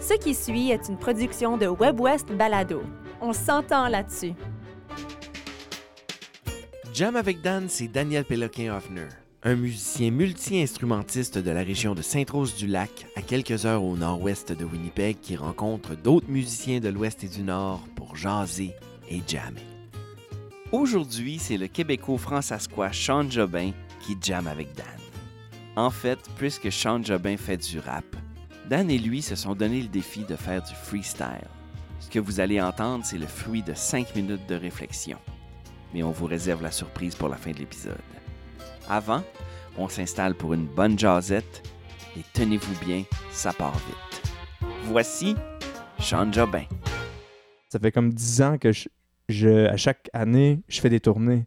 Ce qui suit est une production de WebWest Balado. On s'entend là-dessus. Jam avec Dan, c'est Daniel Péloquin-Hoffner, un musicien multi-instrumentiste de la région de Sainte-Rose-du-Lac, à quelques heures au nord-ouest de Winnipeg, qui rencontre d'autres musiciens de l'ouest et du nord pour jaser et jammer. Aujourd'hui, c'est le québéco-françaisquois Sean Jobin qui jamme avec Dan. En fait, puisque Sean Jobin fait du rap, Dan et lui se sont donné le défi de faire du freestyle. Ce que vous allez entendre, c'est le fruit de 5 minutes de réflexion. Mais on vous réserve la surprise pour la fin de l'épisode. Avant, on s'installe pour une bonne jasette et tenez-vous bien, ça part vite. Voici Sean Jobin. Ça fait comme 10 ans que je, je- à chaque année, je fais des tournées.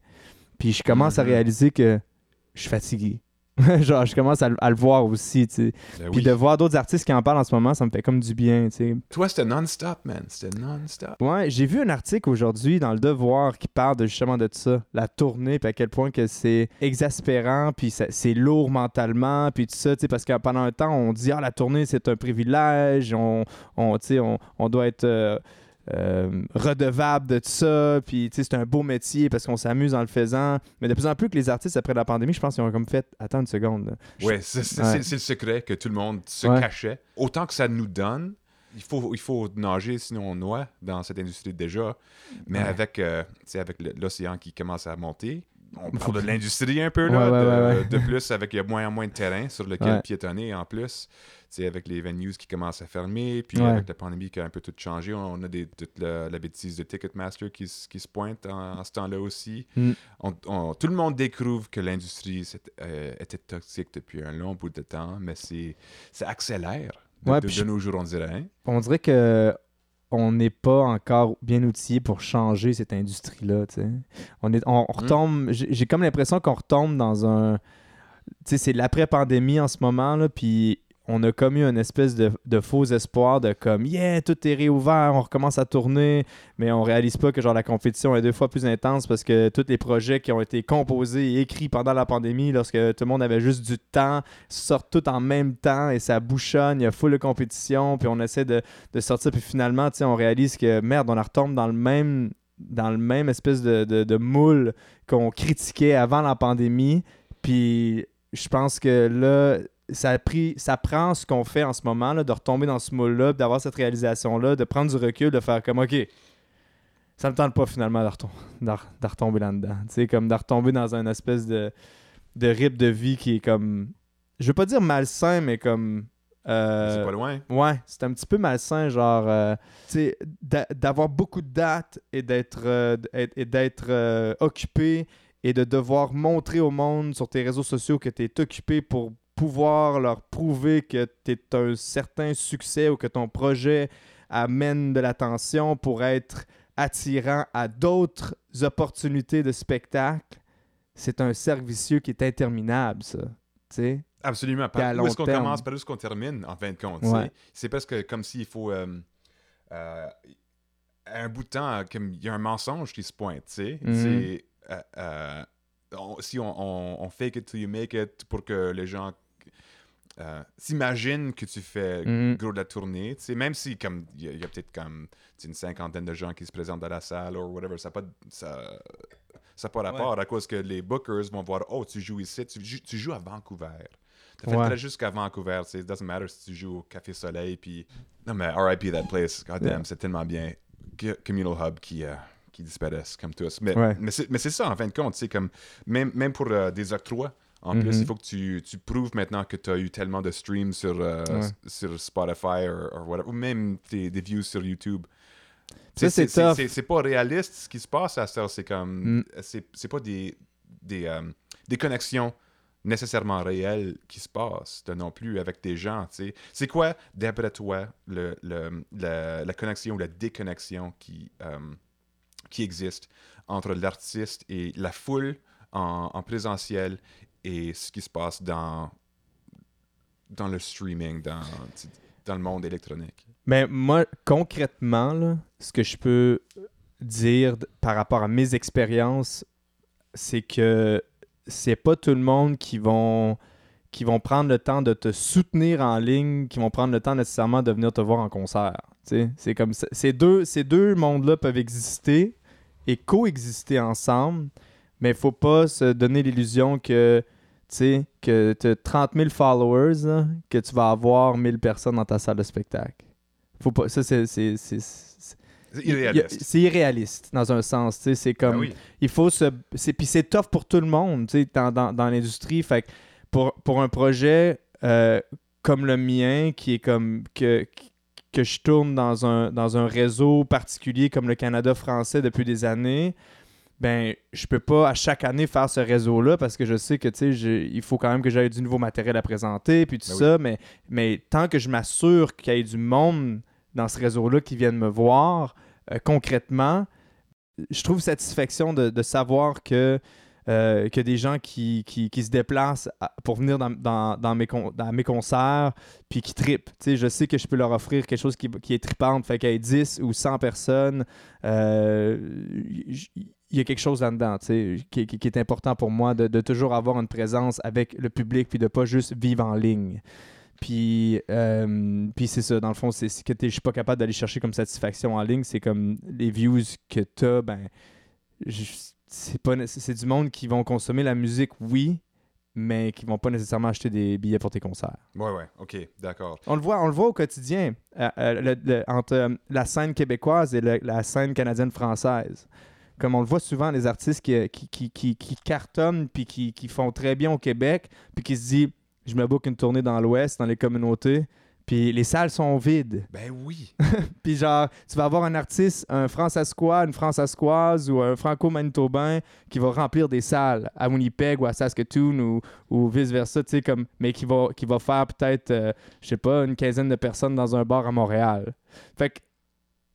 Puis je commence à Mhm. réaliser que je suis fatigué. Genre, je commence à, le- à le voir aussi, tu sais. Ben Puis oui. de voir d'autres artistes qui en parlent en ce moment, ça me fait comme du bien, tu sais. Toi, c'était non-stop, man. C'était non-stop. Ouais, j'ai vu un article aujourd'hui dans Le Devoir qui parle de, justement de ça, la tournée, puis à quel point que c'est exaspérant, puis c'est lourd mentalement, puis tout ça, tu sais, parce que pendant un temps, on dit « Ah, la tournée, c'est un privilège, on, on, tu sais, on, on doit être... euh, euh, redevable de tout ça, puis c'est un beau métier parce qu'on s'amuse en le faisant. Mais de plus en plus que les artistes, après la pandémie, je pense qu'ils ont comme fait Attends une seconde. Je- Ouais, c'est Ouais. le secret que tout le monde se Ouais. cachait. Autant que ça nous donne, il faut, il faut nager, sinon on noie dans cette industrie déjà. Mais Ouais. avec, euh, avec l'océan qui commence à monter, on parle de l'industrie un peu, là, Ouais, ouais, de, ouais, ouais. de plus, avec il y a moins en moins de terrain sur lequel piétonner en plus. Avec les venues qui commencent à fermer, puis Ouais. avec la pandémie qui a un peu tout changé, on a des, toute la, la bêtise de Ticketmaster qui, qui se pointe en, en ce temps-là aussi. Mm. On- on- tout le monde découvre que l'industrie euh, était toxique depuis un long bout de temps, mais c'est ça accélère de, Ouais, de- nos jours, on dirait. hein. on dirait que on n'est pas encore bien outillé pour changer cette industrie-là. On, est, on, on retombe. J'ai j'ai comme l'impression qu'on retombe dans un. Tu sais, c'est l'après-pandémie en ce moment, là, puis on a comme eu une espèce de, faux espoir de comme, yeah, tout est réouvert, on recommence à tourner, mais on réalise pas que genre la compétition est deux fois plus intense parce que tous les projets qui ont été composés et écrits pendant la pandémie, lorsque tout le monde avait juste du temps, sortent tout en même temps et ça bouchonne, il y a full de compétition, puis on essaie de, sortir, puis finalement, on réalise que merde, on la retombe dans le même dans le même espèce de, de, de moule qu'on critiquait avant la pandémie. Puis je pense que là, ça, a pris, ça prend ce qu'on fait en ce moment, là, de retomber dans ce moule-là, d'avoir cette réalisation-là, de prendre du recul, de faire comme OK, ça me tente pas finalement de, retom- de re- de retomber là-dedans. Tu sais, comme de retomber dans une espèce de, de rythme de vie qui est comme. Je veux pas dire malsain, mais comme. euh, c'est pas loin. Ouais, c'est un petit peu malsain, genre, euh, tu sais, d'a- d'avoir beaucoup de dates et d'être euh, et- d'être occupé et de devoir montrer au monde sur tes réseaux sociaux que tu es occupé pour pouvoir leur prouver que tu es un certain succès ou que ton projet amène de l'attention pour être attirant à d'autres opportunités de spectacle. C'est un cercle vicieux qui est interminable, ça. Tu sais? Absolument. Par où est-ce qu'on commence, par où est-ce qu'on termine, en fin de compte. Ouais. C'est presque comme s'il faut. euh, euh, un bout de temps, comme il y a un mensonge qui se pointe, tu sais? Mhm. Euh, si on, on- on fake it till you make it pour que les gens euh, s'imaginent que tu fais Mhm. gros de la tournée, tu sais, même si comme il y a, peut-être comme une cinquantaine de gens qui se présentent dans la salle ou whatever, ça n'a pas, de- ça, ça pas rapport à cause que les bookers vont voir oh tu joues ici, tu, joues- tu joues à Vancouver. T'as fait Ouais. jusqu'à Vancouver, tu sais, it doesn't matter si tu joues au Café Soleil puis non mais RIP that place, god damn, Yeah. c'est tellement bien. Communal Hub qui euh, qui disparaissent comme tous. Mais, Ouais. mais c'est mais c'est ça en fin de compte, c'est comme même même pour euh, des octrois en plus, Mhm. il faut que tu, tu prouves maintenant que tu as eu tellement de streams sur, euh, Ouais. sur Spotify or, or whatever, ou même des, des views sur YouTube. C'est pas réaliste ce qui se passe à ça. C'est comme. Mm. C'est pas des, des, euh, des connexions nécessairement réelles qui se passent non plus avec des gens. tu sais. C'est quoi, d'après toi, le, le- la, la connexion ou la déconnexion qui, euh, qui existe entre l'artiste et la foule en, en présentiel et ce qui se passe dans, dans le streaming, dans, dans le monde électronique? Mais moi, concrètement, là, ce que je peux dire par rapport à mes expériences, c'est que c'est pas tout le monde qui vont qui vont prendre le temps de te soutenir en ligne, qui vont prendre le temps nécessairement de venir te voir en concert. C'est comme. Ces deux, ces deux mondes-là peuvent exister et coexister ensemble, mais il faut pas se donner l'illusion que tu sais, que tu as 30 000 followers, là, que tu vas avoir 1000 personnes dans ta salle de spectacle. Faut pas, ça, c'est, c'est, irréaliste. c'est irréaliste dans un sens. tu sais, C'est comme Ben oui. il faut se. Puis c'est tough pour tout le monde tu sais, dans, dans, dans l'industrie. Fait que pour, pour un projet euh, comme le mien, qui est comme. que, que je tourne dans un, dans un réseau particulier comme le Canada français depuis des années, ben je peux pas à chaque année faire ce réseau-là parce que je sais que tu sais, il faut quand même que j'aie du nouveau matériel à présenter puis tout Ben oui. ça, mais, mais tant que je m'assure qu'il y ait du monde dans ce réseau-là qui vienne me voir euh, concrètement, je trouve satisfaction de, de savoir que euh, que des gens qui, qui, qui se déplacent à- pour venir dans, dans, dans mes, con- dans mes concerts puis qui tripent. Je sais que je peux leur offrir quelque chose qui, qui est trippante. Fait qu'il y ait 10 ou 100 personnes, euh, il y a quelque chose là-dedans tu sais, qui, qui- qui est important pour moi de, de toujours avoir une présence avec le public puis de pas juste vivre en ligne. Puis, euh, puis c'est ça, dans le fond, c'est que je suis pas capable d'aller chercher comme satisfaction en ligne. C'est comme les views que tu as, ben, c'est pas né- c'est du monde qui vont consommer la musique, oui, mais qui vont pas nécessairement acheter des billets pour tes concerts. Ouais, ouais, ok, d'accord. On le voit, on le voit au quotidien euh, euh, le- le- entre euh, la scène québécoise et le- la scène canadienne-française. Comme on le voit souvent, les artistes qui, qui, qui, qui- qui cartonnent puis qui, font très bien au Québec, puis qui se disent Je me book une tournée dans l'Ouest, dans les communautés, puis les salles sont vides. Ben oui. Puis genre, tu vas avoir un artiste, un Françaisquois, une Françaisquoise ou un Franco-Manitobain qui va remplir des salles à Winnipeg ou à Saskatoon ou, ou vice-versa, tu sais, comme, mais qui va, qui va faire peut-être, euh, je sais pas, une quinzaine de personnes dans un bar à Montréal. Fait que,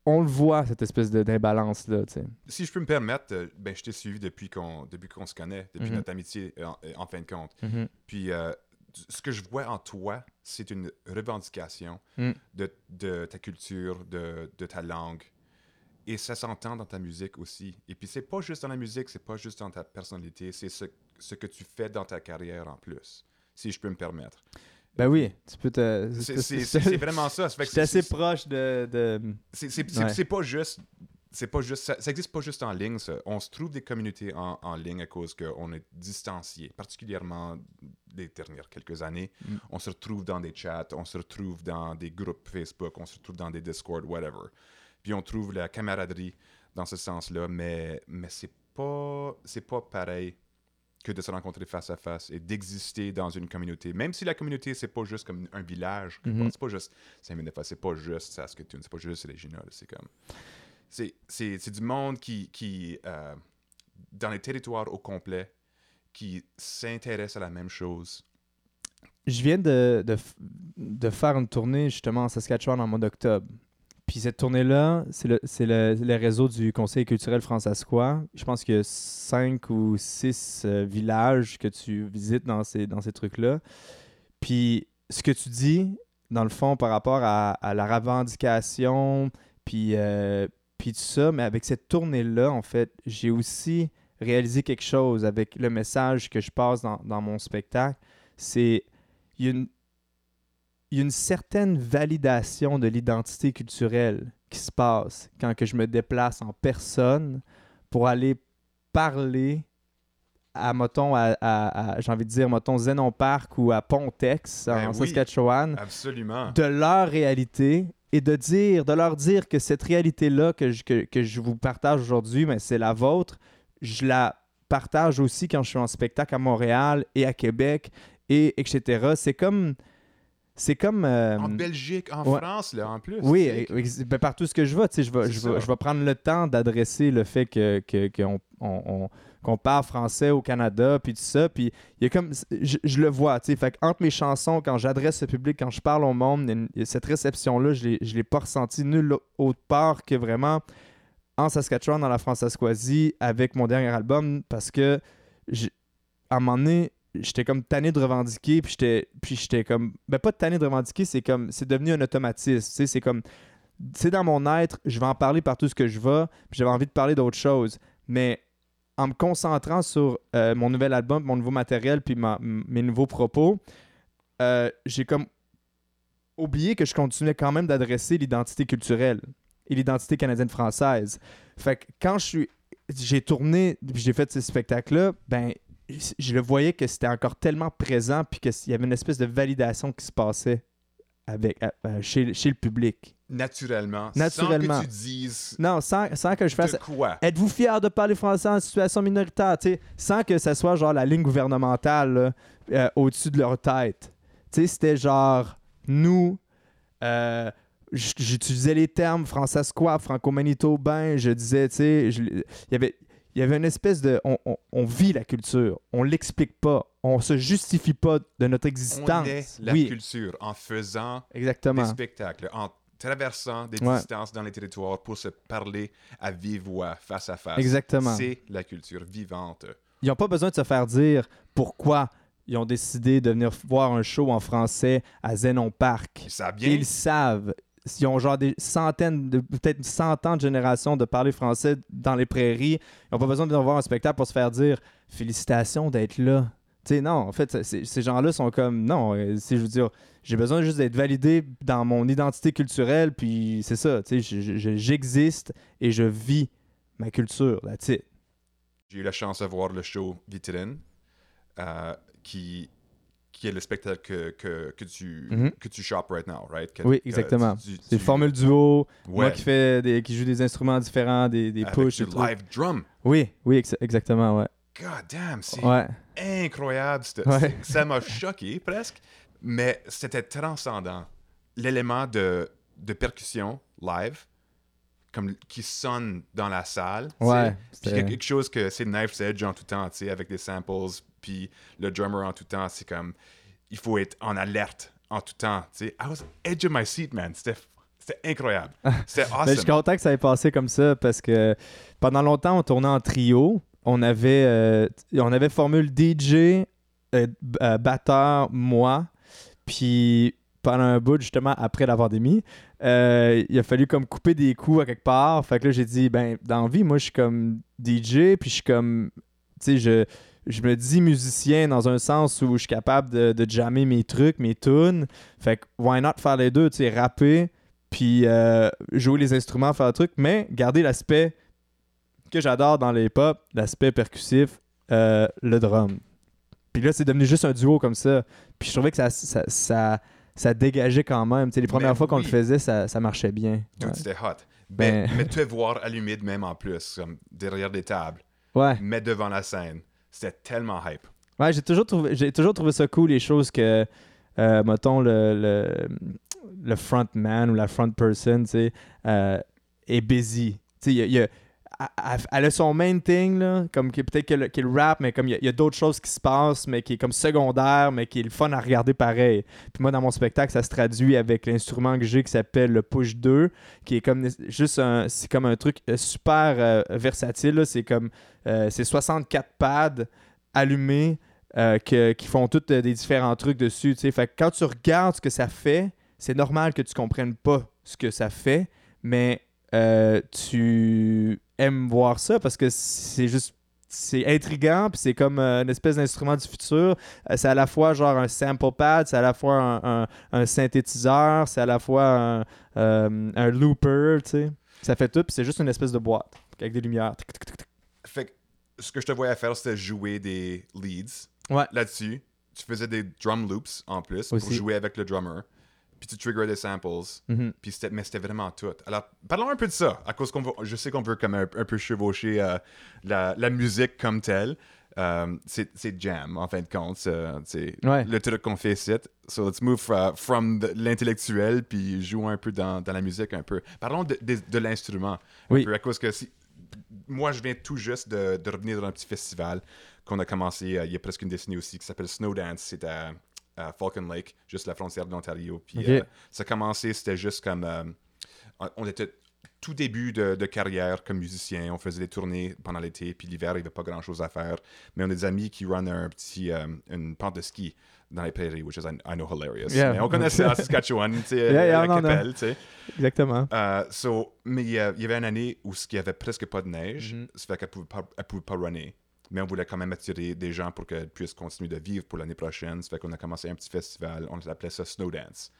on le voit, cette espèce de- d'imbalance-là. Si je peux me permettre, euh, ben, je t'ai suivi depuis qu'on se connaît, depuis Mhm. notre amitié euh, en, en fin de compte. Puis euh, ce que je vois en toi, c'est une revendication Mm. de, de ta culture, de, de ta langue. Et ça s'entend dans ta musique aussi. Et puis c'est pas juste dans la musique, c'est pas juste dans ta personnalité, c'est ce, ce que tu fais dans ta carrière en plus, si je peux me permettre. Ben oui, tu peux te... C'est vraiment ça. C'est assez proche de... de... c'est Ouais. pas juste. C'est pas juste. Ça, ça existe pas juste en ligne, ça. On se trouve des communautés en, en ligne à cause qu'on est distancié, particulièrement les dernières quelques années. Mm. On se retrouve dans des chats, on se retrouve dans des groupes Facebook, on se retrouve dans des Discord, whatever. Puis on trouve la camaraderie dans ce sens-là, mais, mais c'est pas, c'est pas pareil que de se rencontrer face à face et d'exister dans une communauté. Même si la communauté, c'est pas juste comme un village, Mhm. part. c'est pas juste Saint-Ménefa, c'est pas juste Saskatoon, c'est pas juste Regina, c'est comme... C'est, du monde qui, qui euh, dans les territoires au complet, qui s'intéresse à la même chose. Je viens de, de, de faire une tournée justement en Saskatchewan en mois d'octobre. Puis cette tournée-là, c'est le, le, le réseau du Conseil culturel francescois. Je pense qu'il y a cinq ou six euh, villages que tu visites dans ces, dans ces trucs-là. Puis ce que tu dis, dans le fond, par rapport à, à la revendication, puis, euh, puis tout ça, mais avec cette tournée-là, en fait, j'ai aussi réalisé quelque chose avec le message que je passe dans, dans mon spectacle. C'est il y a une, il y a une certaine validation de l'identité culturelle qui se passe quand que je me déplace en personne pour aller parler à, mettons, à, à- à- j'ai envie de dire, mettons, Zenon Park ou à Pontex, Ben en oui. Saskatchewan, Absolument. de leur réalité et de dire, de leur dire que cette réalité-là que je, que, que je vous partage aujourd'hui, mais c'est la vôtre, je la partage aussi quand je suis en spectacle à Montréal et à Québec et etc. C'est comme c'est comme euh, En Belgique, en ouais. France, là, en plus. oui, ben, partout ce que je vais, tu sais, je vais, je, vais, je vais prendre le temps d'adresser le fait que, on- on- qu'on parle français au Canada, puis tout ça, puis il y a comme, je, je le vois, tu sais, fait entre mes chansons, quand j'adresse le public, quand je parle au monde, une- cette réception-là, je je l'ai pas ressentie nulle autre part que vraiment en Saskatchewan, dans la Françaiscoisie, avec mon dernier album, parce que, j'ai- à un moment donné, j'étais comme tanné de revendiquer, puis j'étais, puis j'étais comme, ben pas tanné de revendiquer, c'est comme, c'est devenu un automatisme, c'est comme, c'est dans mon être, je vais en parler partout ce que je vais, puis j'avais envie de parler d'autres choses, mais en me concentrant sur euh, mon nouvel album, mon nouveau matériel, puis ma- mes nouveaux propos, euh, j'ai comme oublié que je continuais quand même d'adresser l'identité culturelle et l'identité canadienne-française. Fait que quand je suis j'ai tourné, j'ai fait ce spectacle-là, ben je le voyais que c'était encore tellement présent, puis qu'il y avait une espèce de validation qui se passait avec, chez, chez le public. Naturellement. Naturellement. Sans que tu dises Non, sans, sans que je fasse. de quoi. Êtes-vous fier de parler français en situation minoritaire, tu sais, sans que ça soit genre la ligne gouvernementale euh, au-dessus de leur tête. C'était genre nous. euh, J'utilisais les termes français-squat, franco-manitobain, je disais, tu sais, il y avait, il y avait une espèce de. On, on- on vit la culture, on l'explique pas, on se justifie pas de notre On existence. est la oui, culture en faisant des spectacles, en traversant des Ouais. distances dans les territoires pour se parler à vive voix, face à face. Exactement. C'est la culture vivante. Ils n'ont pas besoin de se faire dire pourquoi ils ont décidé de venir voir un show en français à Zenon Park. Ils savent bien. Ils savent. Ils ont genre des centaines, peut-être cent ans de générations de parler français dans les prairies. Ils n'ont pas besoin de voir un spectacle pour se faire dire félicitations d'être là. Tu sais, non, en fait, ces gens-là sont comme non, euh, c'est- je veux dire, j'ai besoin juste d'être validé dans mon identité culturelle, puis c'est ça, j'existe et je vis ma culture, it. J'ai eu la chance de voir le show Vitrine, euh, qui, qui est le spectacle que, que, que tu, Mhm. que tu shops right now, right? Que- Oui, exactement. C'est formule duo, moi Ouais, qui, fait des, qui joue des instruments différents, des, des avec push du live drum. Oui, oui, ex- exactement, ouais. God damn, c'est Ouais, incroyable. Ouais. Ça m'a choqué presque, mais c'était transcendant. L'élément de, de percussion live, comme qui sonne dans la salle. ouais. Puis quelque chose que c'est Knife's Edge en tout temps, tu sais, avec des samples, puis le drummer en tout temps, c'est comme, il faut être en alerte en tout temps, tu sais. I was edge of my seat, man. C'était c'était incroyable. C'était Ben, je suis awesome. content que ça ait passé comme ça parce que pendant longtemps, on tournait en trio. On avait, euh, on avait formule DJ, euh, euh, batteur, moi. Puis pendant un bout, justement, après la pandémie, euh, il a fallu comme couper des coups à quelque part. Fait que là, j'ai dit, ben, dans la vie, moi, je suis comme DJ, puis je suis comme, tu sais, je, je me dis musicien dans un sens où je suis capable de, de jammer mes trucs, mes tunes. Fait que, why not faire les deux, tu sais, rapper, puis euh, jouer les instruments, faire le truc, mais garder l'aspect que j'adore dans les pop, l'aspect percussif, euh, le drum. Puis là, c'est devenu juste un duo comme ça. Puis je trouvais que ça, ça, ça, ça dégageait quand même. Tu sais, les premières Mais fois qu'on le faisait, ça, ça marchait bien. Ouais. c'était hot. Ben- Ben, mais te voir allumé de même en plus, comme derrière des tables, Ouais. mais devant la scène, c'était tellement hype. Ouais, j'ai toujours trouvé j'ai toujours trouvé ça cool les choses que euh, mettons le, le le frontman ou la front person, tu sais, euh, est busy. Tu sais, il y a- elle- a son main thing, là, comme peut-être que le rap, mais comme il y a, d'autres choses qui se passent, mais qui est comme secondaire, mais qui est le fun à regarder pareil. Puis moi, dans mon spectacle, ça se traduit avec l'instrument que j'ai qui s'appelle le Push 2, qui est comme juste un, c'est comme un truc euh, super euh, versatile. C'est comme, euh, c'est 64 pads allumés euh, que- qui font tous des différents trucs dessus. Fait quand tu regardes ce que ça fait, c'est normal que tu comprennes pas ce que ça fait, mais tu aimes voir ça parce que c'est juste c'est intriguant puis c'est comme euh, une espèce d'instrument du futur Euh, c'est à la fois genre un sample pad c'est à la fois un, un- un synthétiseur c'est à la fois un, euh, un looper tu sais ça fait tout puis c'est juste une espèce de boîte avec des lumières Tic, tic, tic, tic. Fait que ce que je te voyais faire, c'était jouer des leads Ouais. là-dessus. Tu faisais des drum loops en plus pour Aussi. jouer avec le drummer. Puis tu triggerais des samples. Mhm. Puis c'était, mais c'était vraiment tout. Alors, parlons un peu de ça, à cause qu'on veut, je sais qu'on veut comme un, un peu chevaucher euh, la, la musique comme telle. Euh, c'est, jam, en fin de compte. c'est- Ouais. le truc qu'on fait ici. So let's move uh, from the- l'intellectuel, puis jouer un peu dans, dans la musique un peu. Parlons de, de, de l'instrument. Oui. peu, à cause que si, moi, je viens tout juste de, de revenir dans un petit festival qu'on a commencé euh, il y a presque une décennie aussi, qui s'appelle Snowdance. C'est à, à Falcon Lake, juste la frontière de l'Ontario. Puis euh, ça a commencé, c'était juste comme. euh, on- était tout début de, de carrière comme musicien. On faisait des tournées pendant l'été, puis l'hiver, il n'y avait pas grand-chose à faire. Mais on a des amis qui run un petit, euh, une pente de ski dans les prairies, which is, I, I know, hilarious. Yeah. Mais on ça à Saskatchewan, tu sais, Yeah, yeah, à non, non. Capel, tu sais. exactement so, mais il y avait une année où il n'y avait presque pas de neige. Mhm. Ça fait qu'elle pouvait pas, elle pouvait pas runner. Mais on voulait quand même attirer des gens pour qu'elles puissent continuer de vivre pour l'année prochaine. Ça fait qu'on a commencé un petit festival, on appelait ça Snow Dance.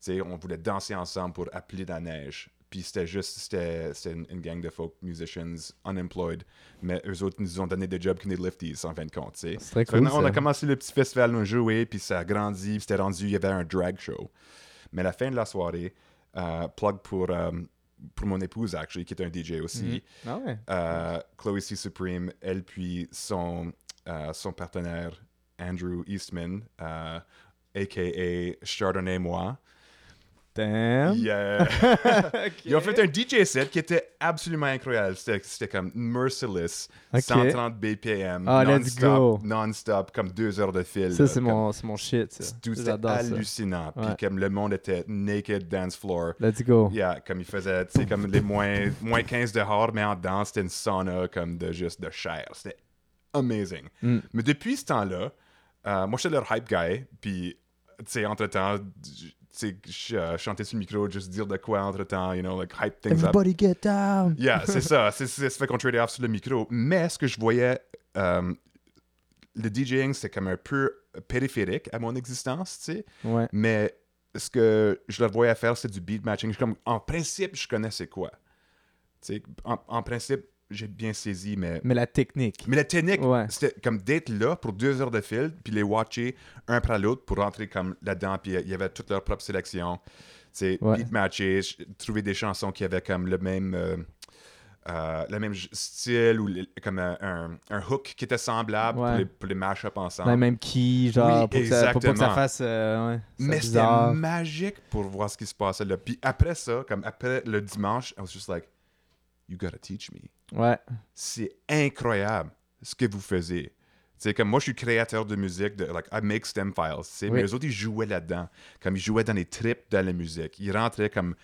Tu sais, on voulait danser ensemble pour appeler la neige. Puis c'était juste, c'était une, une gang de folk musicians unemployed, mais eux autres nous ont donné des jobs comme des lifties en fin de compte. C'est très cool. on a commencé le petit festival, on joué, puis ça a grandi, puis c'était rendu, il y avait un drag show. Mais à la fin de la soirée, euh, plug pour, euh, pour mon épouse, actually, qui est un DJ aussi, Ah ouais. euh, Chloe C. Supreme, elle puis son, euh, son partenaire Andrew Eastman, euh, a.k.a. Chardonnay Moi. Damn. Yeah. Ils ont fait un DJ set qui était absolument incroyable. C'était comme merciless, Ok. 130 BPM, Ah, let's go. non-stop, non-stop, comme deux heures de fil. Ça, c'est mon, c'est mon shit. ça. Tout c'était ça. hallucinant. Puis Ouais. comme le monde était naked dance floor. Let's go. Yeah, comme il faisait, tu sais, comme les moins, moins 15 dehors, mais en dedans, c'était une sauna comme de juste de chair. C'était amazing. Mm. Mais depuis ce temps-là, euh, moi, j'étais leur hype guy, puis, tu sais, entre-temps, euh, chantais sur le micro, juste dire de quoi entre-temps, you know, like hype things up. Everybody get down. Yeah, c'est ça. C'est ça fait qu'on tradait off sur le micro. Mais ce que je voyais, euh, le DJing, c'est comme un peu périphérique à mon existence, tu sais. Ouais. Mais ce que je leur voyais faire, c'est du beat matching. Je comme, en principe, je connais c'est quoi? Tu sais, en, en principe, j'ai bien saisi, mais... Mais la technique. Mais la technique, Ouais. c'était comme d'être là pour deux heures de fil, puis les watcher un après l'autre pour rentrer comme là-dedans, puis il y avait toute leur propre sélection. Ouais. beat matcher, ch- trouver des chansons qui avaient comme le même... euh, euh, le même style ou comme un, un- un hook qui était semblable Ouais. pour, les, pour les mash-up ensemble. Le même key, genre, Oui, pour, que ça, pour que ça fasse. euh, ouais, Mais c'était magique pour voir ce qui se passait là. Puis après ça, comme après le dimanche, I was just like, you gotta teach me. Ouais. C'est incroyable ce que vous faisiez. C'est comme moi, je suis créateur de musique, de, like, I make stem files. Oui. Mais eux autres, ils jouaient là-dedans. Comme ils jouaient dans les tripes de la musique. Ils rentraient comme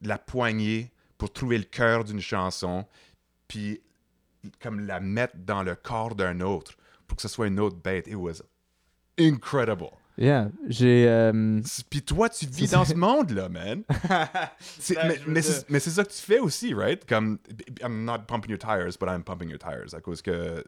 la poignée pour trouver le cœur d'une chanson, puis comme la mettre dans le corps d'un autre pour que ce soit une autre bête. It was incredible. Yeah. J'ai. euh, Puis toi, tu vis dans ce monde-là, man. Mais mais c'est ça que tu fais aussi, right? Comme, I'm not pumping your tires, but I'm pumping your tires. À cause que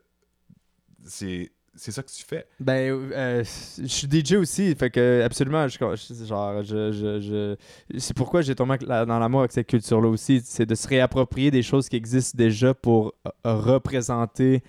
c'est c'est ça que tu fais. Ben, euh, je suis DJ aussi, fait que absolument, je, genre, je, je, je- c'est pourquoi j'ai tombé dans l'amour avec cette culture-là aussi, c'est de se réapproprier des choses qui existent déjà pour euh, représenter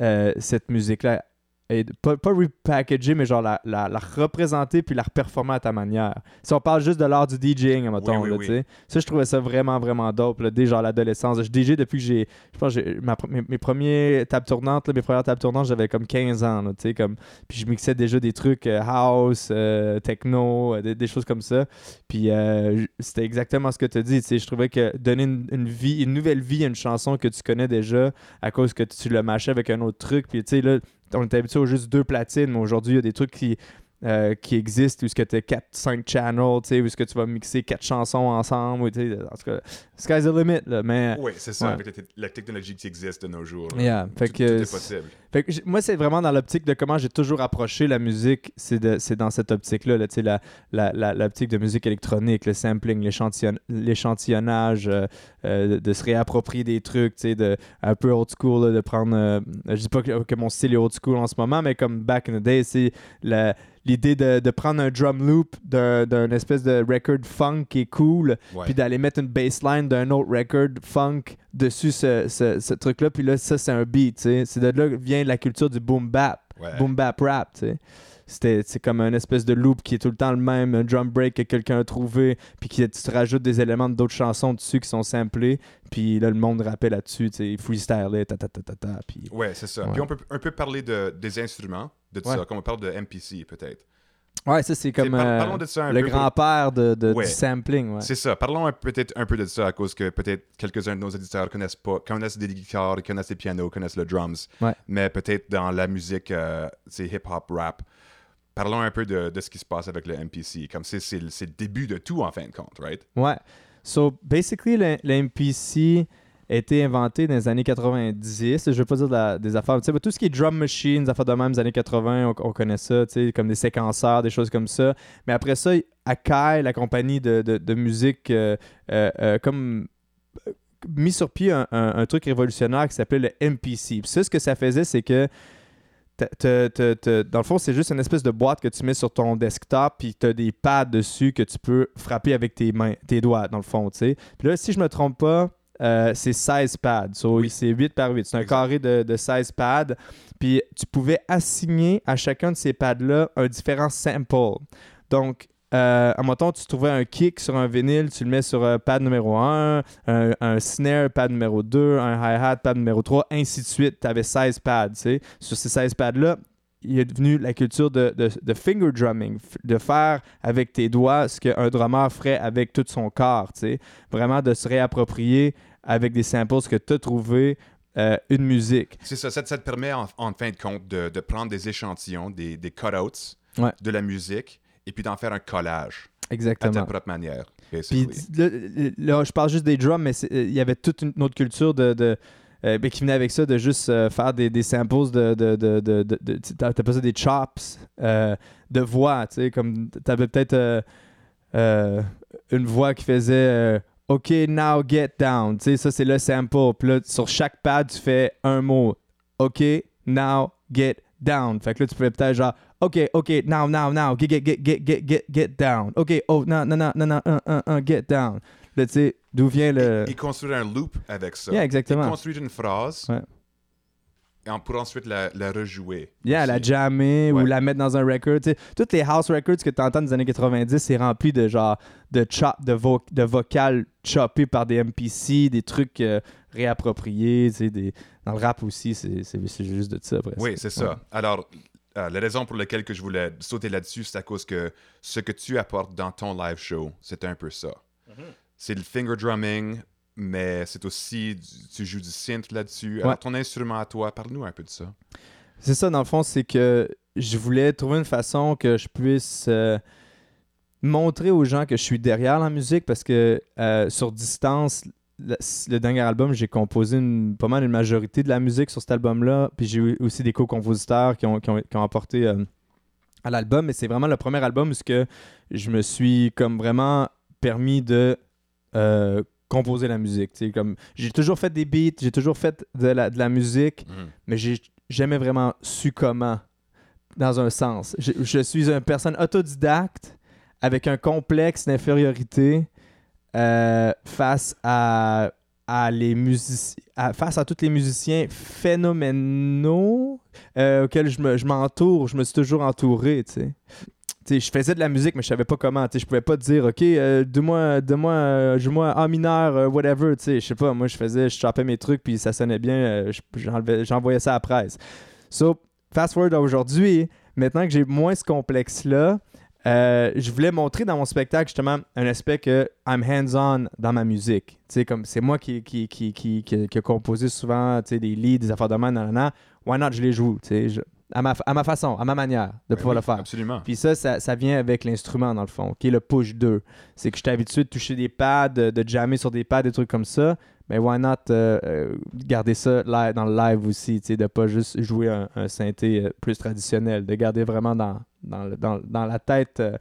euh, cette musique-là. Et pas, pas repackager, mais genre la, la, la représenter puis la reperformer à ta manière. Si on parle juste de l'art du DJing, mettons, oui, oui. tu sais. Ça, je trouvais ça vraiment, vraiment dope, là, dès genre l'adolescence. Je DJ depuis que j'ai, je pense, ma, mes, mes premiers tables tournantes, là, mes premières tables tournantes, j'avais comme 15 ans, tu sais, comme, puis je mixais déjà des trucs euh, house, euh, techno, euh, des, des choses comme ça. Puis c'était exactement ce que tu as dit, tu sais, je trouvais que donner une, une vie, une nouvelle vie à une chanson que tu connais déjà à cause que tu le mâchais avec un autre truc, puis tu sais, là, on était habitué aux juste deux platines, mais aujourd'hui, il y a des trucs qui, euh, qui existent où ce que tu as 4-5 channels, tu sais, où ce que tu vas mixer quatre chansons ensemble, ou, tu sais, en tout cas, sky's the limit, là, mais... Oui, c'est ça, Ouais. avec la, te- la technologie qui existe de nos jours. Yeah, fait tout, que tout est possible. Fait que j- moi, c'est vraiment dans l'optique de comment j'ai toujours approché la musique. C'est de- c'est dans cette optique-là, là, tu sais, la, la, la- l'optique de musique électronique, le sampling, l'échantillon- l'échantillonnage, euh, euh, de, de se réapproprier des trucs, tu sais, de, un peu old school, là, de prendre. je dis pas que, que mon style est old school en ce moment, mais comme back in the day, c'est la- l'idée de, de prendre un drum loop d'un, espèce de record funk qui est cool, Ouais. puis d'aller mettre une bassline d'un autre record funk dessus ce, ce- ce truc-là, puis là, ça, c'est un beat, tu sais. C'est de là que vient la culture du boom bap, Ouais. boom bap rap, tu sais. C'était, c'est comme un espèce de loop qui est tout le temps le même, un drum break que quelqu'un a trouvé, puis qui tu te rajoutes des éléments d'autres chansons dessus qui sont samplés, puis là, le monde rappelle là-dessus, tu sais, freestyle, ta ta ta ta ta, puis... Ouais, c'est ça. Puis on peut un peu parler de, des instruments, de tout Ouais. ça, comme on parle de MPC peut-être. Ouais, ça, c'est comme par- euh, de ça le grand-père de, de- Ouais. du sampling, ouais. C'est ça. Parlons peut-être un peu de ça à cause que peut-être quelques-uns de nos éditeurs connaissent pas, connaissent des guitares, connaissent des pianos, connaissent le drums. Ouais. Mais peut-être dans la musique, euh, c'est hip-hop, rap. Parlons un peu de, de ce qui se passe avec le MPC. Comme c'est, c'est, le- début de tout en fin de compte, right? Ouais. So, basically, le, le MPC a été inventé dans les années 90. Je veux pas dire des affaires. Tu sais, tout ce qui est drum machines, affaires de même des années 80, on, on connaît ça, comme des séquenceurs, des choses comme ça. Mais après ça, Akai, la compagnie de, de- musique, euh, euh, euh, comme mis sur pied un, un- un truc révolutionnaire qui s'appelait le MPC. Puis ça, ce que ça faisait, c'est que t'as- t'as- t'as- dans le fond, c'est juste une espèce de boîte que tu mets sur ton desktop, puis tu as des pads dessus que tu peux frapper avec tes mains, tes doigts, dans le fond, tu sais. Puis là, si je me trompe pas, euh, c'est 16 pads. So, Oui. C'est 8 par 8. C'est un Exact. carré de, de 16 pads. Puis tu pouvais assigner à chacun de ces pads-là un différent sample. Donc, euh, admettons, tu trouvais un kick sur un vinyle, tu le mets sur un pad numéro 1, un, un snare, pad numéro 2, un hi-hat, pad numéro 3, ainsi de suite. Tu avais 16 pads. Sur ces 16 pads-là, il est devenu la culture de, de- de finger drumming, de faire avec tes doigts ce qu'un drummer ferait avec tout son corps. Vraiment de se réapproprier avec des samples que tu as trouvé euh, une musique. C'est ça, ça, ça te permet en, en fin de compte de, de prendre des échantillons, des, des cutouts Ouais. de la musique et puis d'en faire un collage à ta Exactement. propre manière. Puis là, là, je parle juste des drums, mais euh, il y avait toute une autre culture de, de- euh, ben, qui venait avec ça, de juste euh, faire des, des samples de. de, de, de, t'appelles ça des chops euh, de voix, tu sais, comme t'avais peut-être une voix qui faisait OK, now get down. Tu sais, ça, c'est le sample. Puis là, sur chaque pad, tu fais un mot. OK, now get down. Fait que là, tu pouvais peut-être genre OK, OK, now, now, now, get, get, get, get, get, get, down. OK, oh, non, non, non, non, non, un, un, un, get down. Là, tu sais, d'où vient le. Et construire un loop avec ça. Yeah, exactement. Et construire une phrase Ouais. et on pour ensuite la, la rejouer. Yeah, la aussi. jammer Ouais. ou la mettre dans un record. tu sais. Toutes les house records que tu entends des années 90, c'est rempli de genre de chop, de, vo de vocales choppées par des MPC, des trucs euh, réappropriés. Des... Dans le rap aussi, c'est juste de ça. presque. Oui, c'est ça. Ouais. Alors, euh, la raison pour laquelle que je voulais sauter là-dessus, c'est à cause que ce que tu apportes dans ton live show, c'est un peu ça. C'est le finger drumming, mais c'est aussi, du- tu joues du synth là-dessus. Alors, Ouais. ton instrument à toi, parle-nous un peu de ça. C'est ça, dans le fond, c'est que je voulais trouver une façon que je puisse euh, montrer aux gens que je suis derrière la musique parce que euh, sur distance, le, le dernier album, j'ai composé une- pas mal une majorité de la musique sur cet album-là. Puis j'ai eu aussi des co-compositeurs qui ont, qui ont, qui ont apporté euh, à l'album. Mais c'est vraiment le premier album où que je me suis comme vraiment permis de euh, composer la musique. tu sais, Comme, j'ai toujours fait des beats, j'ai toujours fait de la, de la musique mais j'ai jamais vraiment su comment, dans un sens. Je, je suis une personne autodidacte avec un complexe d'infériorité euh, face à, les face à tous les musiciens phénoménaux euh, auxquels je me- je m'entoure. Je me suis toujours entouré, tu sais. Je faisais de la musique, mais je savais pas comment. Tu sais, je pouvais pas te dire, OK, euh, donne-moi, donne-moi, euh, joue-moi A mineur, whatever. Je sais pas, moi, je faisais, je chopais mes trucs, puis ça sonnait bien. j'envoyais ça à la presse. So, fast forward à aujourd'hui, maintenant que j'ai moins ce complexe-là, euh, je voulais montrer dans mon spectacle justement un aspect que I'm hands-on dans ma musique. Tu sais, comme c'est moi qui, qui, qui, qui, qui, a composé souvent des leads, des affaires de main, nanana. Why not, je les joue, je- à, ma, à ma façon, à ma manière de Ben pouvoir oui, le faire. Absolument. Puis ça, ça, ça vient avec l'instrument, dans le fond, qui est le push 2. C'est que je suis habitué de toucher des pads, de, de jammer sur des pads, des trucs comme ça. Mais why not euh, euh, garder ça live, dans le live aussi, de pas juste jouer un, un synthé euh, plus traditionnel, de garder vraiment dans, dans, le- dans, dans la tête. euh.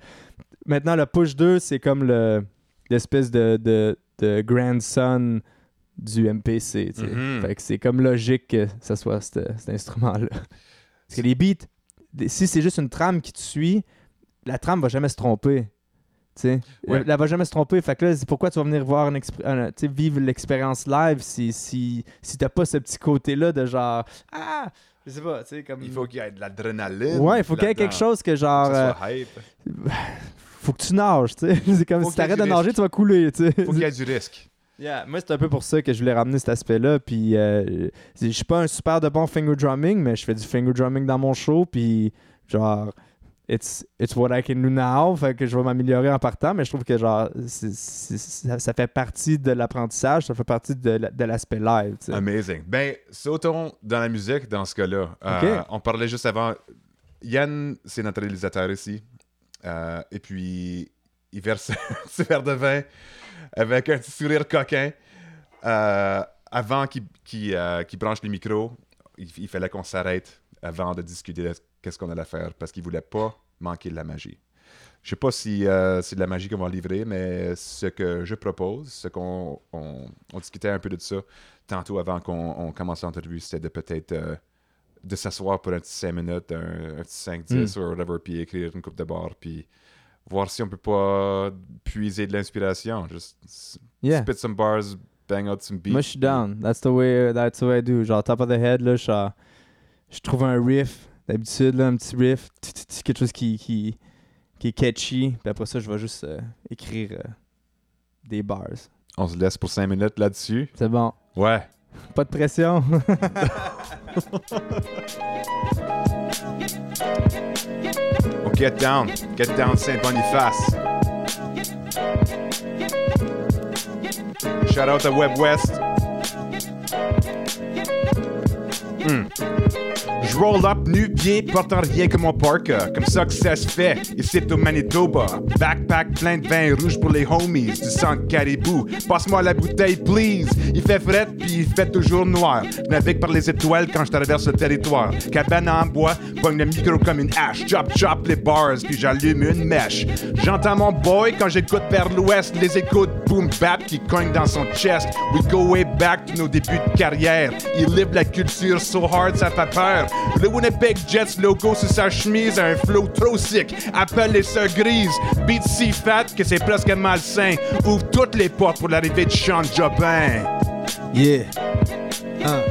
Maintenant, le push 2, c'est comme le l'espèce de, de, de grandson du MPC. Mhm. Fait que c'est comme logique que ça soit cet, instrument-là. Parce que les beats, si c'est juste une trame qui te suit, la trame va jamais se tromper. Sais, Ouais. elle, elle va jamais se tromper. Fait que là, c'est pourquoi tu vas venir voir une un- vivre l'expérience live si, si, si t'as pas ce petit côté-là de genre Ah! Je sais pas, tu sais, comme. Il faut qu'il y ait de l'adrénaline. Ouais, il faut qu'il y ait quelque chose que genre. Que euh, ça soit hype. faut que tu nages, tu sais. c'est comme Faut si t'arrêtes de nager, tu vas couler, tu sais. Faut qu'il y ait du risque. Yeah, moi, c'est un peu pour ça que je voulais ramener cet aspect-là. Puis, euh, je suis pas un super de bon finger drumming, mais je fais du finger drumming dans mon show. Puis, genre, it's, it's what I can do now. Fait que je vais m'améliorer en partant. Mais je trouve que, genre, ça, ça fait partie de l'apprentissage. Ça fait partie de, de l'aspect live. Amazing. Ben, sautons dans la musique dans ce cas-là. Euh, on parlait juste avant. Yann, c'est notre réalisateur ici. Euh, et puis, il verse un petit verre de vin avec un petit sourire coquin. Euh, avant qu'il qu'il, qu'il branche les micros, il, il fallait qu'on s'arrête avant de discuter de qu'est-ce qu'on allait faire parce qu'il voulait pas manquer de la magie. Je sais pas si euh, c'est de la magie qu'on va livrer, mais ce que je propose, ce qu'on on, on discutait un peu de ça tantôt avant qu'on on commence l'entrevue, c'était de peut-être euh, de s'asseoir pour un petit 5 minutes, un, un petit 5-10 ou whatever, puis écrire une coupe de barre, puis voir si on peut pas puiser de l'inspiration. Just Yeah. spit some bars, bang out some beats. Moi, je suis down. That's the way, that's the way I do. Genre, top of the head, là, je trouve un riff. D'habitude, là, un petit riff. Quelque chose qui, qui, qui est catchy. Puis après ça, je vais juste euh, écrire euh, des bars. On se laisse pour 5 minutes là-dessus? C'est bon. Ouais. Pas de pression. On get down. Get down Saint-Boniface. Shout out à Web West. Hmm. Je roll up nu pied, portant rien que mon parka. Comme ça que ça se fait, ici au Manitoba. Backpack plein de vin rouge pour les homies, du sang caribou. Passe-moi la bouteille, please. Il fait fret, puis il fait toujours noir. Navigue par les étoiles quand je traverse le territoire. Cabane en bois, pogne le micro comme une hache. Chop chop les bars, puis j'allume une mèche. J'entends mon boy quand j'écoute vers l'ouest. Les écoutes boom bap qui cognent dans son chest. We go way back to nos débuts de carrière. Il livre la culture so hard, ça fait peur. Le Winnipeg Jets logo sur sa chemise a un flow trop sick. Appelle les sœurs grises. Beat si fat que c'est presque malsain. Ouvre toutes les portes pour l'arrivée de Sean Jobin. Yeah. Uh.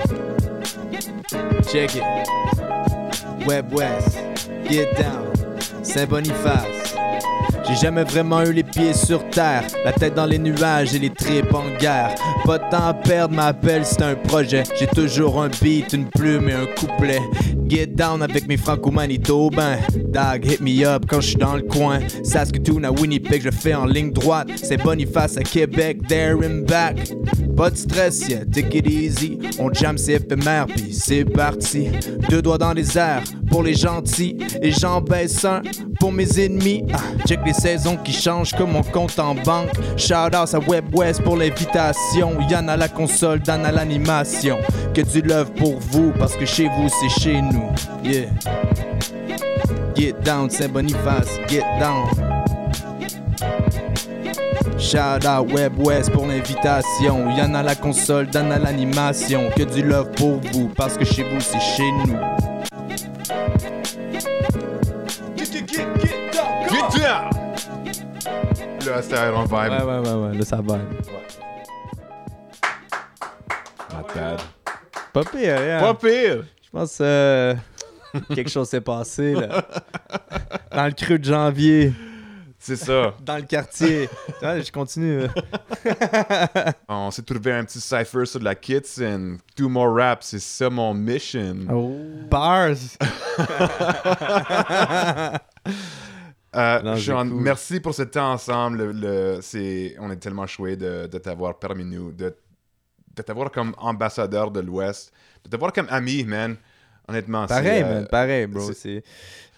Check it. Web West. Get down. Saint-Boniface. J'ai jamais vraiment eu les pieds sur terre, la tête dans les nuages et les tripes en guerre. Pas de temps à perdre, m'appelle, c'est un projet. J'ai toujours un beat, une plume et un couplet. Get down avec mes franco-manitobains. Dag, hit me up quand je suis dans le coin. Saskatoon à Winnipeg, je fais en ligne droite. C'est Boniface à Québec, there back. Pas de stress, yeah, take it easy. On jam, c'est éphémère, puis c'est parti. Deux doigts dans les airs pour les gentils. Et j'en baisse un pour mes ennemis. Ah, check les saisons qui changent comme mon compte en banque. Shout out à Web West pour l'invitation. Yann à la console, Dan à l'animation. Que du love pour vous, parce que chez vous, c'est chez nous. Yeah. Get down, Saint-Boniface, get down. Shout out Web West pour l'invitation. Y'en a la console, Dan à l'animation. Que du love pour vous, parce que chez vous, c'est chez nous. Get down! Là, c'était Iron Vibe. Ouais, ouais, ouais, ouais, là, ça bad. Pas pire, hein? Pas pire! Je pense euh, quelque chose s'est passé, là. Dans le creux de janvier, C'est ça. dans le quartier. Je continue. On s'est trouvé un petit cipher sur la Kitson. Do more rap, c'est ça mon mission. Oh. Bars! Euh, Non, c'est Sean, cool. merci pour ce temps ensemble. Le, le- c'est, on est tellement choué de, de t'avoir parmi nous, de, de t'avoir comme ambassadeur de l'Ouest, de t'avoir comme ami, man. Honnêtement, c'est, Pareil, euh, man, pareil, bro. c'est- C'est-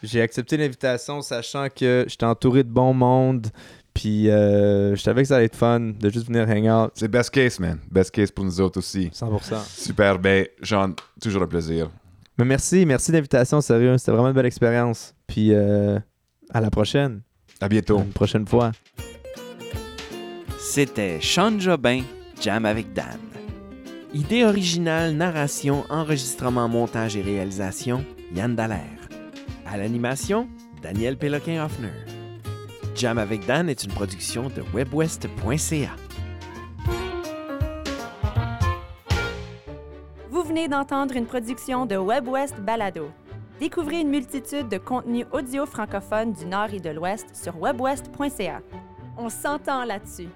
J'ai accepté l'invitation sachant que j'étais entouré de bon monde. Puis euh, je savais que ça allait être fun de juste venir hang out. c'est best case, man. Best case pour nous autres aussi. 100%. Super, ben, Sean, toujours un plaisir. Mais merci, merci de l'invitation, sérieux. C'était vraiment une belle expérience. Puis euh, à la prochaine. À À bientôt. Une prochaine fois. C'était Sean Jobin, Jam avec Dan. Idée originale, narration, enregistrement, montage et réalisation, Yann Dallaire. À l'animation, Daniel Péloquin-Hoffner. Jam avec Dan est une production de webwest.ca. Vous venez d'entendre une production de WebWest Balado. Découvrez une multitude de contenus audio francophones du Nord et de l'Ouest sur webwest.ca. On s'entend là-dessus.